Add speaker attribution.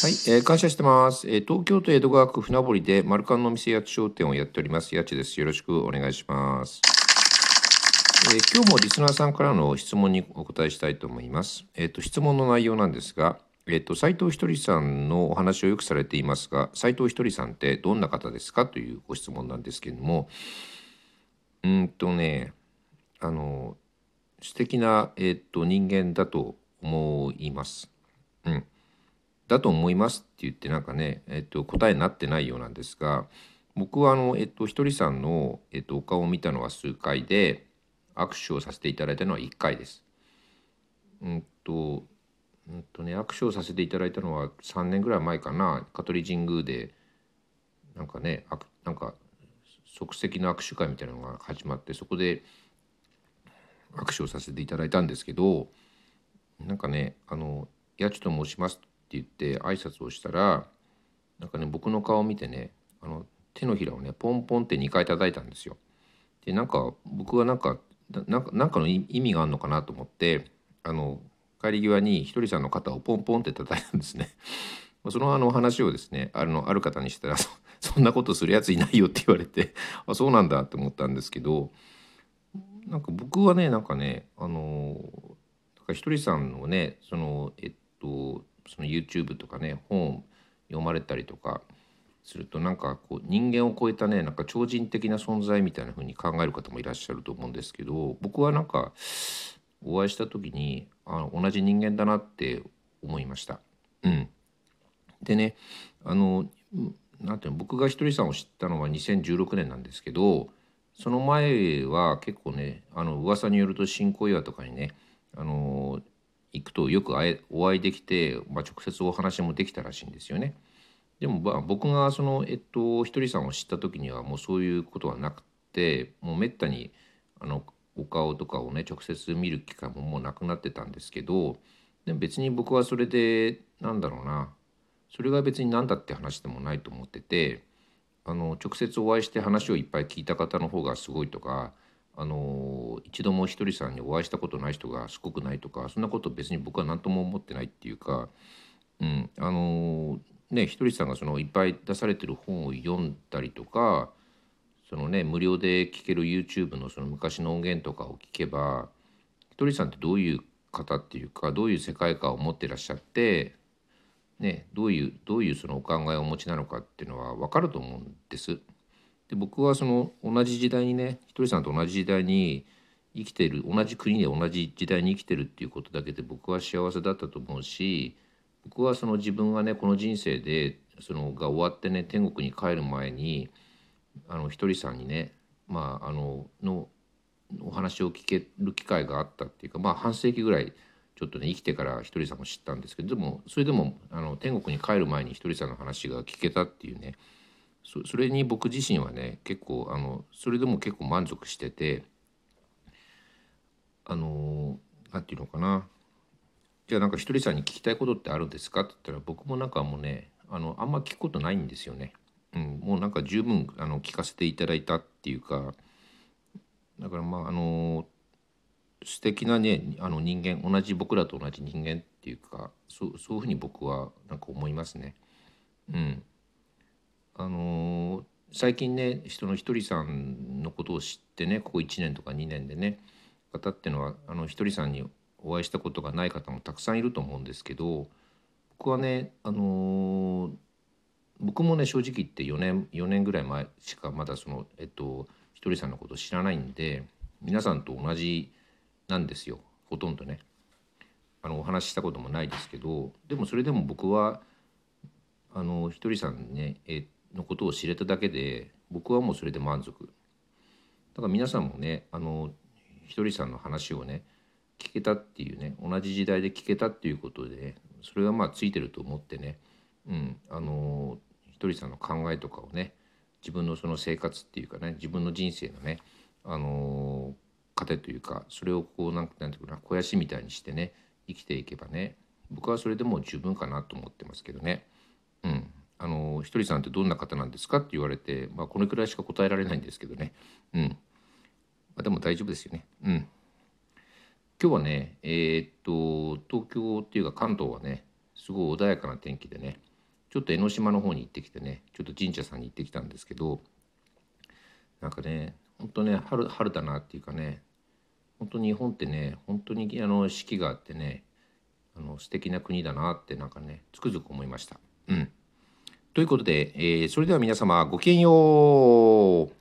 Speaker 1: はい、えー感謝してます、えー東京都江戸川区船堀でマルカンの店やち商店をやっております。やちです。よろしくお願いします、えー今日もリスナーさんからの質問にお答えしたいと思います。えっ、と質問の内容なんですがえっ、と斉藤ひとりさんのお話をよくされていますが斉藤ひとりさんってどんな方ですかというご質問なんですけれどもうんとねあの素敵な、えっと人間だと思います。うん、だと思いますって言ってなんかね、えっと答えになってないようなんですが僕はあの、えっとひとりさんの、えっとお顔を見たのは数回で握手をさせていただいたのは1回です。うんとうんとね握手をさせていただいたのは3年ぐらい前かな香取神宮でなんかねなんか即席の握手会みたいなのが始まってそこで握手をさせていただいたんですけどなんかね「あのやちと申します」っ言って挨拶をしたらなんかね僕の顔を見てねあの手のひらをねポンポンって2回叩いたんですよ。でなんか僕はなんかなんかなんかの意味があるのかなと思ってあの帰り際にひとりさんの肩をポンポンって叩いたんですね。そのあの話をですねあのある方にしたらそそんなことするやついないよって言われてあそうなんだって思ったんですけどなんか僕はねなんかねあのなんかひとりさんのねそのえっとその YouTube とかね本読まれたりとかするとなんかこう人間を超えたねなんか超人的な存在みたいな風に考える方もいらっしゃると思うんですけど僕はなんかお会いした時にあの同じ人間だなって思いました。うん、でねあのうんなんていうの僕がひとりさんを知ったのは2016年なんですけどその前は結構ねあの噂によると新小岩とかにねあの行くとよく会えお会いできて、まあ、直接お話もできたらしいんですよね。でも、まあ、僕がそのえっとひとりさんを知った時にはもうそういうことはなくてもうめったにあのお顔とかをね直接見る機会ももうなくなってたんですけどでも別に僕はそれでなんだろうなそれが別に何だって話でもないと思っててあの直接お会いして話をいっぱい聞いた方の方がすごいとかあの一度もひとりさんにお会いしたことない人がすごくないとかそんなこと別に僕は何とも思ってないっていうか、うん、あのねひとりさんがそのいっぱい出されてる本を読んだりとかそのね無料で聴ける YouTube のその昔の音源とかを聞けばひとりさんってどういう方っていうかどういう世界観を持ってらっしゃってね、どういうどういうそのお考えをお持ちなのかっていうのは分かると思うんです。で僕はその同じ時代にねひとりさんと同じ時代に生きてる同じ国で同じ時代に生きてるっていうことだけで僕は幸せだったと思うし僕はその自分がねこの人生でそのが終わってね天国に帰る前にあのひとりさんにねまああののお話を聞ける機会があったっていうかまあ半世紀ぐらいちょっとね生きてからひとりさんを知ったんですけどでもそれでもあの天国に帰る前にひとりさんの話が聞けたっていうねそそれに僕自身はね結構あのそれでも結構満足しててあのなんていうのかなじゃあなんかひとりさんに聞きたいことってあるんですかって言ったら僕もなんかもうねあのあんま聞くことないんですよね。うん、もうなんか十分あの聞かせていただいたっていうかだからまああの素敵なねあの人間同じ僕らと同じ人間っていうかそうそういうふうに僕はなんか思いますね。うん、あのー最近ね人のひとりさんのことを知ってねここ1年とか2年でね方っていうのはあのひとりさんにお会いしたことがない方もたくさんいると思うんですけど僕はねあのー僕もね正直言って4年4年ぐらい前しかまだそのえっとひとりさんのことを知らないんで皆さんと同じなんですよほとんどね。あのお話ししたこともないですけどでもそれでも僕はあのひとりさんねえのことを知れただけで僕はもうそれで満足だから皆さんもねあのひとりさんの話をね聞けたっていうね同じ時代で聞けたっていうことで、ね、それがまあついてると思ってねうんあのひとりさんの考えとかをね自分のその生活っていうかね自分の人生のねあの糧というかそれをこうなんなんていうかな肥やしみたいにしてね生きていけばね僕はそれでもう十分かなと思ってますけどね。ひとりさんってどんな方なんですかって言われて、まあ、これくらいしか答えられないんですけどね。うんまあ、でも大丈夫ですよね。うん今日はね、えーっと東京っていうか関東はねすごい穏やかな天気でねちょっと江ノ島の方に行ってきてねちょっと神社さんに行ってきたんですけどなんかね本当ね春春だなっていうかね本当に日本ってね本当にあの四季があってねあの素敵な国だなってなんかねつくづく思いました。うん、ということで、えー、それでは皆様ごきげんよう。